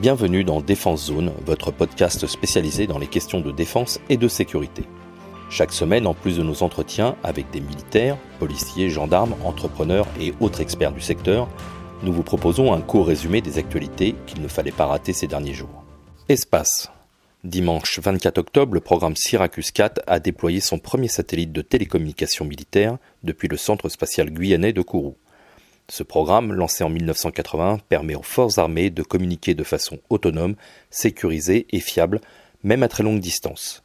Bienvenue dans Défense Zone, votre podcast spécialisé dans les questions de défense et de sécurité. Chaque semaine, en plus de nos entretiens avec des militaires, policiers, gendarmes, entrepreneurs et autres experts du secteur, nous vous proposons un court résumé des actualités qu'il ne fallait pas rater ces derniers jours. Espace. Dimanche 24 octobre, le programme Syracuse 4 a déployé son premier satellite de télécommunication militaire depuis le centre spatial guyanais de Kourou. Ce programme, lancé en 1980, permet aux forces armées de communiquer de façon autonome, sécurisée et fiable, même à très longue distance.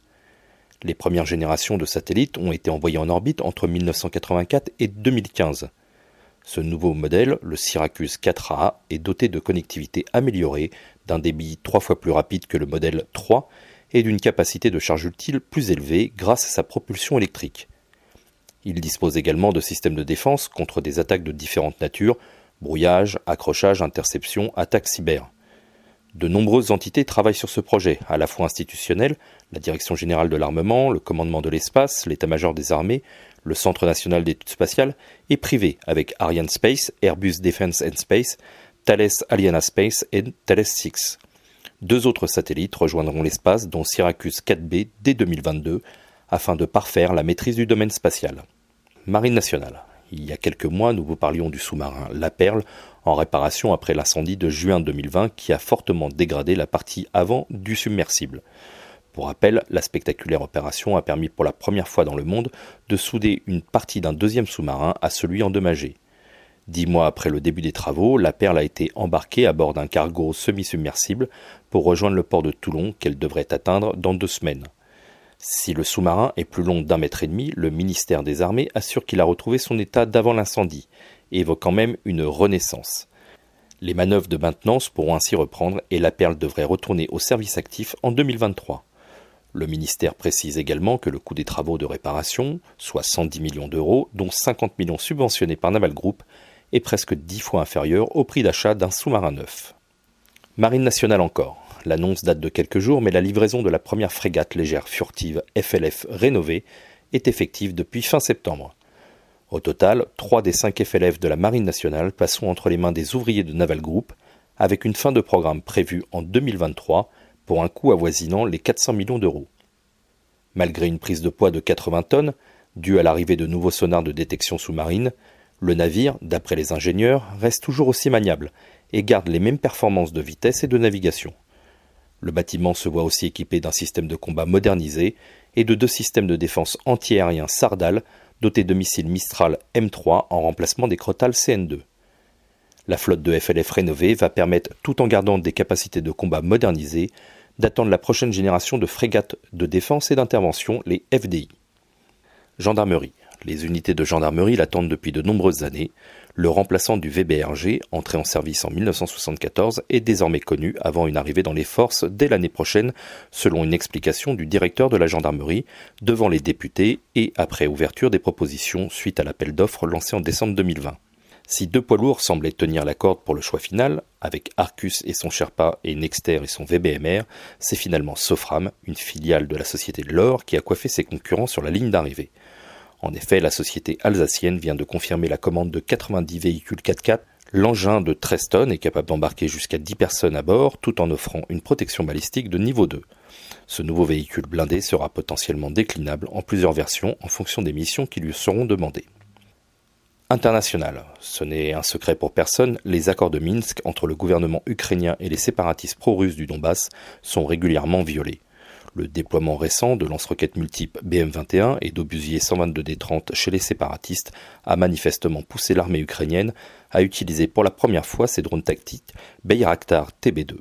Les premières générations de satellites ont été envoyées en orbite entre 1984 et 2015. Ce nouveau modèle, le Syracuse 4A, est doté de connectivité améliorée, d'un débit trois fois plus rapide que le modèle 3 et d'une capacité de charge utile plus élevée grâce à sa propulsion électrique. Il dispose également de systèmes de défense contre des attaques de différentes natures, brouillage, accrochage, interception, attaques cyber. De nombreuses entités travaillent sur ce projet, à la fois institutionnel, la Direction générale de l'armement, le commandement de l'espace, l'état-major des armées, le Centre national d'études spatiales, et privé avec Ariane Space, Airbus Defence and Space, Thales Aliana Space et Thales 6. Deux autres satellites rejoindront l'espace, dont Syracuse 4B dès 2022, afin de parfaire la maîtrise du domaine spatial. Marine nationale. Il y a quelques mois, nous vous parlions du sous-marin La Perle en réparation après l'incendie de juin 2020 qui a fortement dégradé la partie avant du submersible. Pour rappel, la spectaculaire opération a permis pour la première fois dans le monde de souder une partie d'un deuxième sous-marin à celui endommagé. Dix mois après le début des travaux, la Perle a été embarquée à bord d'un cargo semi-submersible pour rejoindre le port de Toulon qu'elle devrait atteindre dans deux semaines. Si le sous-marin est plus long d'un mètre et demi, le ministère des Armées assure qu'il a retrouvé son état d'avant l'incendie, évoquant même une renaissance. Les manœuvres de maintenance pourront ainsi reprendre et la perle devrait retourner au service actif en 2023. Le ministère précise également que le coût des travaux de réparation, soit 110 millions d'euros, dont 50 millions subventionnés par Naval Group, est presque dix fois inférieur au prix d'achat d'un sous-marin neuf. Marine nationale encore. L'annonce date de quelques jours, mais la livraison de la première frégate légère furtive FLF rénovée est effective depuis fin septembre. Au total, trois des cinq FLF de la Marine nationale passeront entre les mains des ouvriers de Naval Group, avec une fin de programme prévue en 2023 pour un coût avoisinant les 400 millions d'euros. Malgré une prise de poids de 80 tonnes, due à l'arrivée de nouveaux sonars de détection sous-marine, le navire, d'après les ingénieurs, reste toujours aussi maniable et garde les mêmes performances de vitesse et de navigation. Le bâtiment se voit aussi équipé d'un système de combat modernisé et de deux systèmes de défense antiaériens Sardal dotés de missiles Mistral M3 en remplacement des Crotales CN2. La flotte de FLF rénovée va permettre, tout en gardant des capacités de combat modernisées, d'attendre la prochaine génération de frégates de défense et d'intervention, les FDI. Gendarmerie. Les unités de gendarmerie l'attendent depuis de nombreuses années. Le remplaçant du VBRG, entré en service en 1974, est désormais connu avant une arrivée dans les forces dès l'année prochaine, selon une explication du directeur de la gendarmerie devant les députés et après ouverture des propositions suite à l'appel d'offres lancé en décembre 2020. Si deux poids lourds semblaient tenir la corde pour le choix final, avec Arcus et son Sherpa et Nexter et son VBMR, c'est finalement Sofram, une filiale de la société de l'or, qui a coiffé ses concurrents sur la ligne d'arrivée. En effet, la société alsacienne vient de confirmer la commande de 90 véhicules 4x4. L'engin de 13 tonnes est capable d'embarquer jusqu'à 10 personnes à bord tout en offrant une protection balistique de niveau 2. Ce nouveau véhicule blindé sera potentiellement déclinable en plusieurs versions en fonction des missions qui lui seront demandées. International. Ce n'est un secret pour personne, les accords de Minsk entre le gouvernement ukrainien et les séparatistes pro-russes du Donbass sont régulièrement violés. Le déploiement récent de lance-roquettes multiples BM-21 et d'obusiers 122D-30 chez les séparatistes a manifestement poussé l'armée ukrainienne à utiliser pour la première fois ses drones tactiques Bayraktar TB2.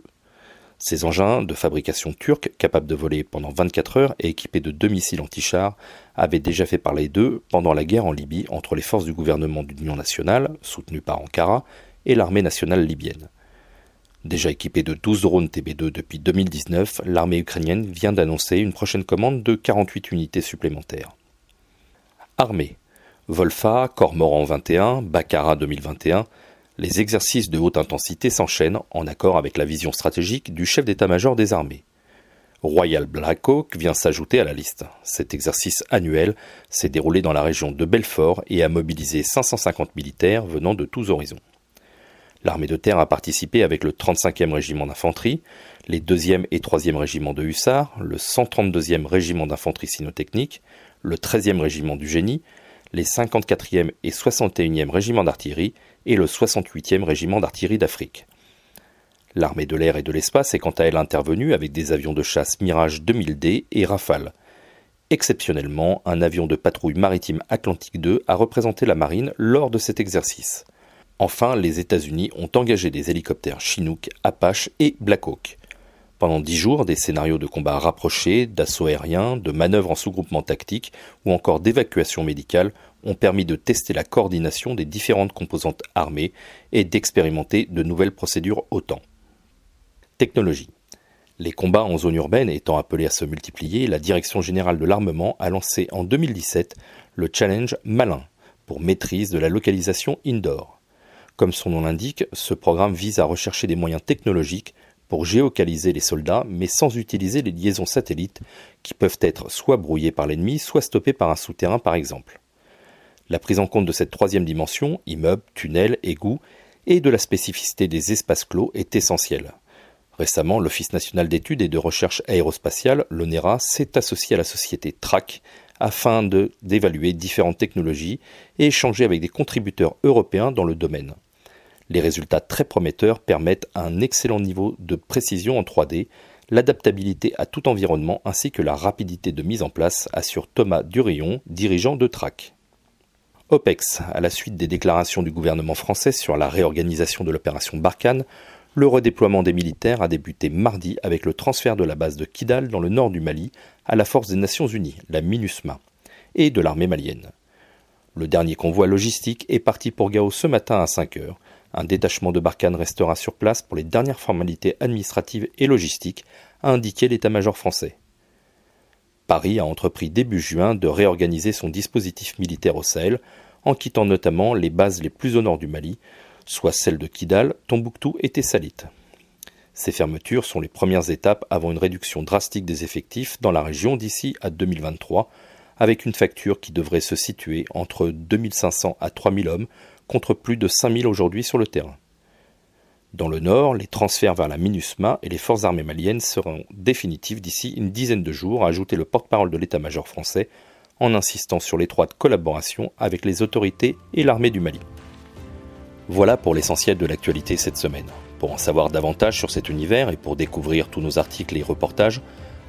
Ces engins, de fabrication turque, capables de voler pendant 24 heures et équipés de deux missiles anti-chars, avaient déjà fait parler d'eux pendant la guerre en Libye entre les forces du gouvernement d'union nationale, soutenues par Ankara, et l'armée nationale libyenne. Déjà équipée de 12 drones TB2 depuis 2019, l'armée ukrainienne vient d'annoncer une prochaine commande de 48 unités supplémentaires. Armée. Volfa, Cormoran 21, Bakara 2021, les exercices de haute intensité s'enchaînent en accord avec la vision stratégique du chef d'état-major des armées. Royal Black Hawk vient s'ajouter à la liste. Cet exercice annuel s'est déroulé dans la région de Belfort et a mobilisé 550 militaires venant de tous horizons. L'armée de terre a participé avec le 35e régiment d'infanterie, les 2e et 3e régiments de hussards, le 132e régiment d'infanterie cynotechnique, le 13e régiment du génie, les 54e et 61e régiments d'artillerie et le 68e régiment d'artillerie d'Afrique. L'armée de l'air et de l'espace est quant à elle intervenue avec des avions de chasse Mirage 2000D et Rafale. Exceptionnellement, un avion de patrouille maritime Atlantique 2 a représenté la marine lors de cet exercice. Enfin, les États-Unis ont engagé des hélicoptères Chinook, Apache et Black Hawk. Pendant dix jours, des scénarios de combats rapprochés, d'assaut aérien, de manœuvres en sous-groupement tactique ou encore d'évacuation médicale ont permis de tester la coordination des différentes composantes armées et d'expérimenter de nouvelles procédures OTAN. Technologie. Les combats en zone urbaine étant appelés à se multiplier, la Direction générale de l'armement a lancé en 2017 le challenge Malin pour maîtrise de la localisation indoor. Comme son nom l'indique, ce programme vise à rechercher des moyens technologiques pour géocaliser les soldats, mais sans utiliser les liaisons satellites qui peuvent être soit brouillées par l'ennemi, soit stoppées par un souterrain par exemple. La prise en compte de cette troisième dimension, immeubles, tunnels, égouts, et de la spécificité des espaces clos est essentielle. Récemment, l'Office national d'études et de recherche aérospatiale, l'ONERA, s'est associé à la société TRAC afin d'évaluer différentes technologies et échanger avec des contributeurs européens dans le domaine. Les résultats très prometteurs permettent un excellent niveau de précision en 3D, l'adaptabilité à tout environnement ainsi que la rapidité de mise en place, assure Thomas Durillon, dirigeant de TRAC. OPEX, à la suite des déclarations du gouvernement français sur la réorganisation de l'opération Barkhane, le redéploiement des militaires a débuté mardi avec le transfert de la base de Kidal dans le nord du Mali à la force des Nations Unies, la MINUSMA, et de l'armée malienne. Le dernier convoi logistique est parti pour Gao ce matin à 5 heures. Un détachement de Barkhane restera sur place pour les dernières formalités administratives et logistiques, a indiqué l'état-major français. Paris a entrepris début juin de réorganiser son dispositif militaire au Sahel, en quittant notamment les bases les plus au nord du Mali, soit celles de Kidal, Tombouctou et Tessalit. Ces fermetures sont les premières étapes avant une réduction drastique des effectifs dans la région d'ici à 2023, avec une facture qui devrait se situer entre 2500 à 3000 hommes contre plus de 5000 aujourd'hui sur le terrain. Dans le nord, les transferts vers la MINUSMA et les forces armées maliennes seront définitifs d'ici une dizaine de jours, a ajouté le porte-parole de l'état-major français, en insistant sur l'étroite collaboration avec les autorités et l'armée du Mali. Voilà pour l'essentiel de l'actualité cette semaine. Pour en savoir davantage sur cet univers et pour découvrir tous nos articles et reportages,